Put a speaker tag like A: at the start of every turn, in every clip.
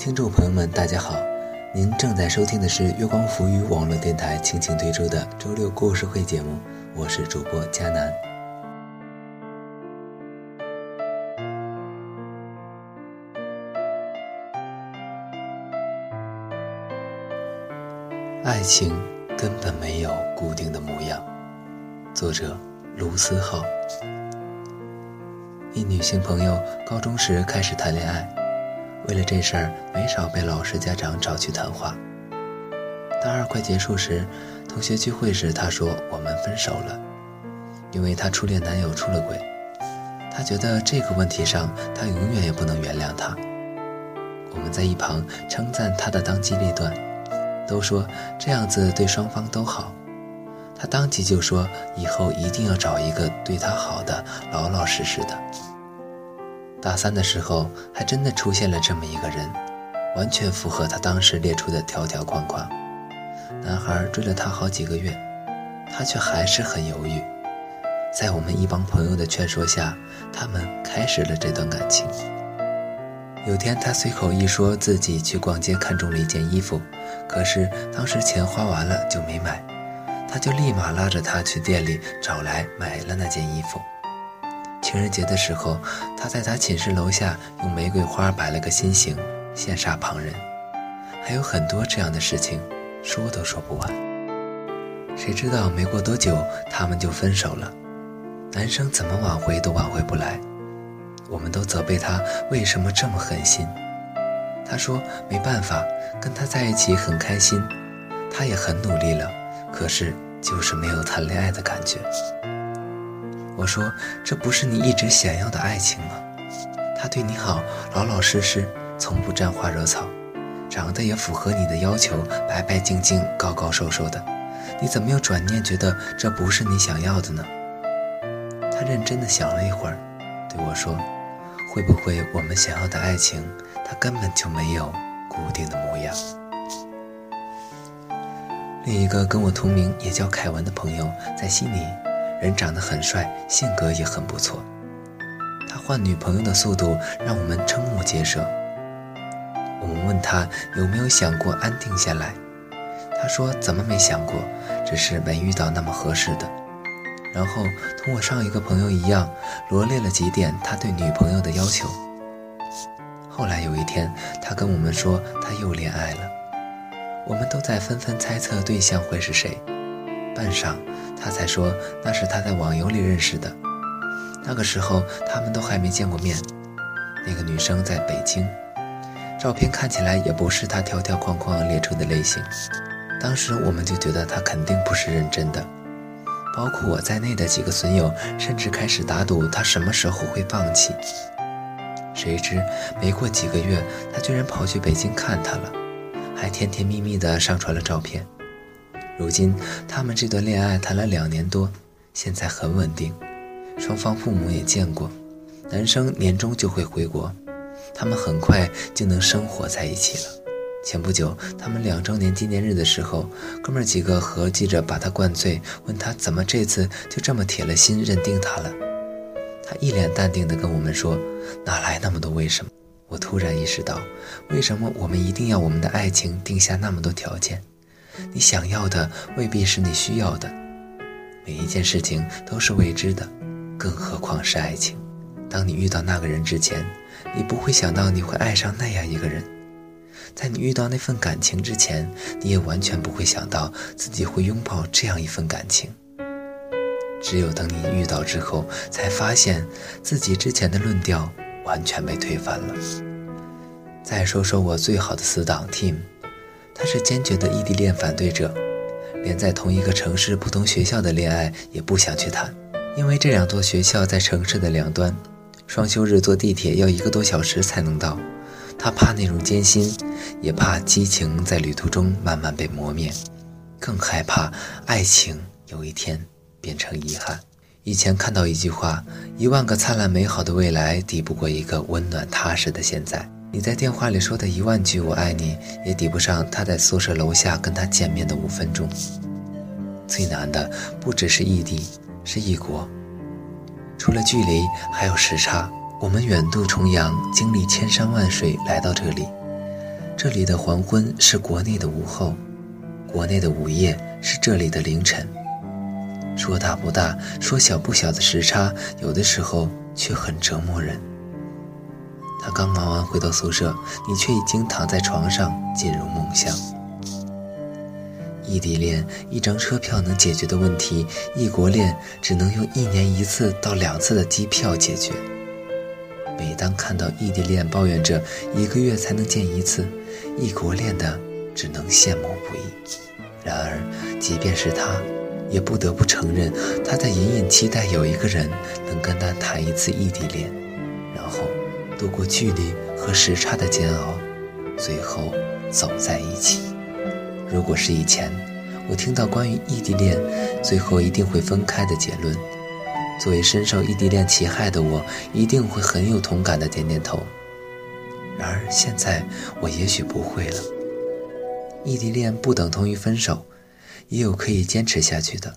A: 听众朋友们，大家好，您正在收听的是月光浮语网络电台倾情推出的周六故事会节目，我是主播佳南。爱情根本没有固定的模样。作者：卢思浩。一女性朋友高中时开始谈恋爱。为了这事儿，没少被老师、家长找去谈话。大二快结束时，同学聚会时，她说：“我们分手了，因为她初恋男友出了轨。她觉得这个问题上，她永远也不能原谅他。”我们在一旁称赞她的当机立断，都说这样子对双方都好。她当即就说：“以后一定要找一个对她好的、老老实实的。”大三的时候，还真的出现了这么一个人，完全符合他当时列出的条条框框。男孩追了她好几个月，她却还是很犹豫。在我们一帮朋友的劝说下，他们开始了这段感情。有天，他随口一说自己去逛街看中了一件衣服，可是当时钱花完了就没买，他就立马拉着她去店里找来买了那件衣服。情人节的时候，他在他寝室楼下用玫瑰花摆了个心形，羡煞旁人。还有很多这样的事情，说都说不完。谁知道没过多久，他们就分手了。男生怎么挽回都挽回不来，我们都责备他为什么这么狠心。他说没办法，跟他在一起很开心，他也很努力了，可是就是没有谈恋爱的感觉。我说：“这不是你一直想要的爱情吗？他对你好，老老实实，从不沾花惹草，长得也符合你的要求，白白净净，高高瘦瘦的，你怎么又转念觉得这不是你想要的呢？”他认真的想了一会儿，对我说：“会不会我们想要的爱情，它根本就没有固定的模样？”另一个跟我同名，也叫凯文的朋友，在悉尼。人长得很帅，性格也很不错。他换女朋友的速度让我们瞠目结舌。我们问他有没有想过安定下来，他说怎么没想过，只是没遇到那么合适的。然后同我上一个朋友一样，罗列了几点他对女朋友的要求。后来有一天，他跟我们说他又恋爱了，我们都在纷纷猜测对象会是谁。半晌。他才说那是他在网游里认识的，那个时候他们都还没见过面。那个女生在北京，照片看起来也不是他条条框框列出的类型。当时我们就觉得他肯定不是认真的，包括我在内的几个损友甚至开始打赌他什么时候会放弃。谁知没过几个月，他居然跑去北京看他了，还甜甜蜜蜜地上传了照片。如今，他们这段恋爱谈了两年多，现在很稳定，双方父母也见过。男生年终就会回国，他们很快就能生活在一起了。前不久，他们两周年纪念日的时候，哥们几个合计着把他灌醉，问他怎么这次就这么铁了心认定他了。他一脸淡定地跟我们说：“哪来那么多为什么？”我突然意识到，为什么我们一定要我们的爱情定下那么多条件？你想要的未必是你需要的，每一件事情都是未知的，更何况是爱情。当你遇到那个人之前，你不会想到你会爱上那样一个人；在你遇到那份感情之前，你也完全不会想到自己会拥抱这样一份感情。只有等你遇到之后，才发现自己之前的论调完全被推翻了。再说说我最好的死党 Tim。他是坚决的异地恋反对者，连在同一个城市不同学校的恋爱也不想去谈，因为这两座学校在城市的两端，双休日坐地铁要一个多小时才能到。他怕那种艰辛，也怕激情在旅途中慢慢被磨灭，更害怕爱情有一天变成遗憾。以前看到一句话：一万个灿烂美好的未来，抵不过一个温暖踏实的现在。你在电话里说的一万句“我爱你”，也抵不上他在宿舍楼下跟他见面的五分钟。最难的不只是异地，是异国。除了距离，还有时差。我们远渡重洋，经历千山万水来到这里，这里的黄昏是国内的午后，国内的午夜是这里的凌晨。说大不大，说小不小的时差，有的时候却很折磨人。他刚忙完回到宿舍，你却已经躺在床上进入梦乡。异地恋一张车票能解决的问题，异国恋只能用一年一次到两次的机票解决。每当看到异地恋抱怨着一个月才能见一次，异国恋的只能羡慕不已。然而，即便是他，也不得不承认，他在隐隐期待有一个人能跟他谈一次异地恋，度过距离和时差的煎熬，最后走在一起。如果是以前，我听到关于异地恋最后一定会分开的结论，作为深受异地恋其害的我，一定会很有同感的点点头。然而现在，我也许不会了。异地恋不等同于分手，也有可以坚持下去的。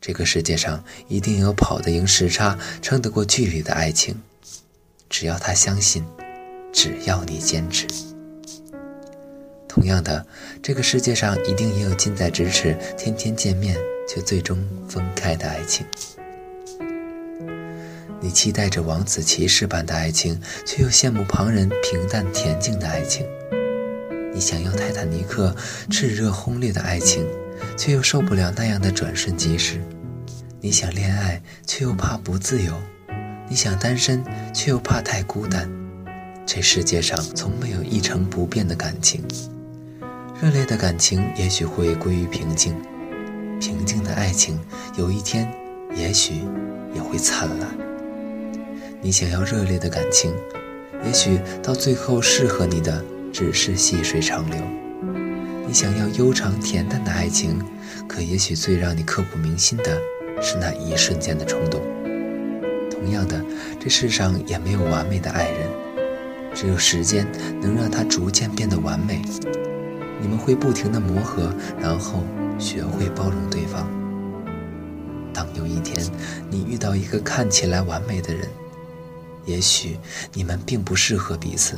A: 这个世界上一定有跑得赢时差、撑得过距离的爱情，只要他相信，只要你坚持。同样的，这个世界上一定也有近在咫尺、天天见面却最终分开的爱情。你期待着王子骑士般的爱情，却又羡慕旁人平淡恬静的爱情。你想要泰坦尼克炽热轰烈的爱情，却又受不了那样的转瞬即逝。你想恋爱，却又怕不自由；你想单身，却又怕太孤单。这世界上从没有一成不变的感情。热烈的感情也许会归于平静，平静的爱情有一天也许也会灿烂。你想要热烈的感情，也许到最后适合你的只是细水长流。你想要悠长恬淡的爱情，可也许最让你刻骨铭心的是那一瞬间的冲动。同样的，这世上也没有完美的爱人，只有时间能让他逐渐变得完美。你们会不停的磨合，然后学会包容对方。当有一天你遇到一个看起来完美的人，也许你们并不适合彼此；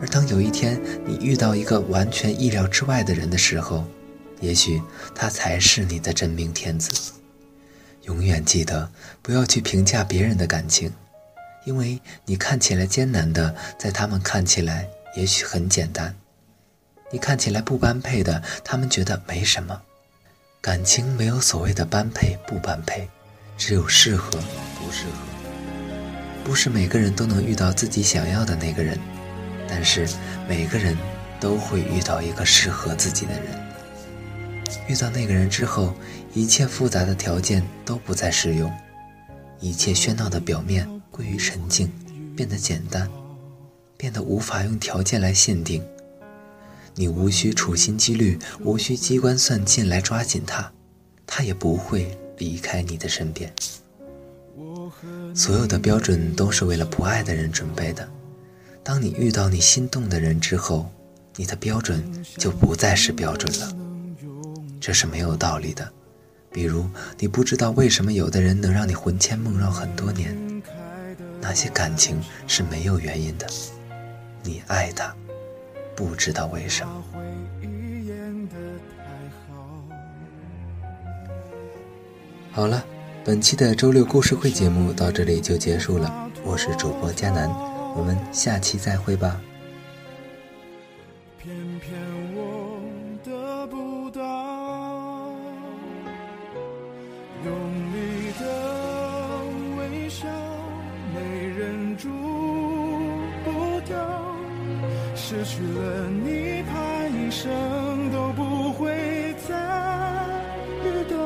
A: 而当有一天你遇到一个完全意料之外的人的时候，也许他才是你的真命天子。永远记得，不要去评价别人的感情，因为你看起来艰难的，在他们看起来也许很简单。你看起来不般配的，他们觉得没什么。感情没有所谓的般配不般配，只有适合不适合。不是每个人都能遇到自己想要的那个人，但是每个人都会遇到一个适合自己的人。遇到那个人之后，一切复杂的条件都不再适用，一切喧闹的表面归于沉静，变得简单，变得无法用条件来限定。你无需处心积虑，无需机关算尽来抓紧他，他也不会离开你的身边。所有的标准都是为了不爱的人准备的。当你遇到你心动的人之后，你的标准就不再是标准了。这是没有道理的。比如，你不知道为什么有的人能让你魂牵梦绕很多年，那些感情是没有原因的。你爱他。不知道为什么。好了，本期的周六故事会节目到这里就结束了。我是主播佳楠，我们下期再会吧。失去了你，怕一生都不会再遇到。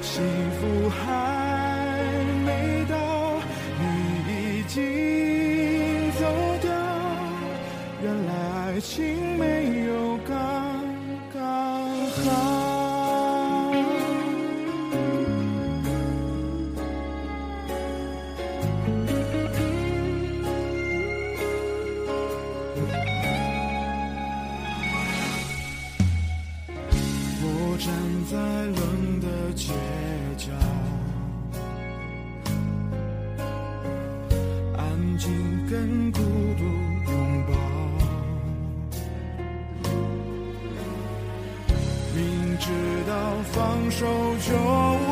A: 幸福还没到，你已经走掉。原来爱情没紧跟孤独拥抱。
B: 明知道放手就。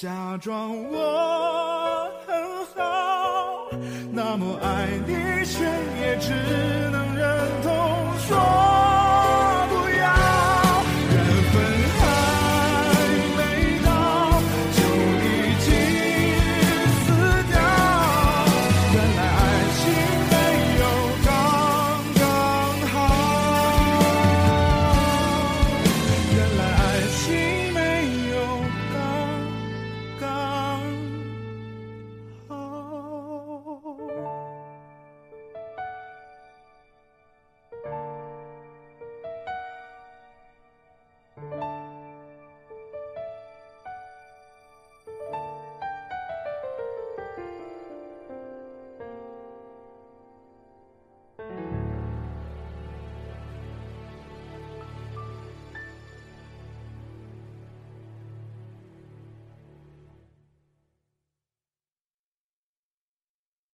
B: 假装我很好那么爱你却也只能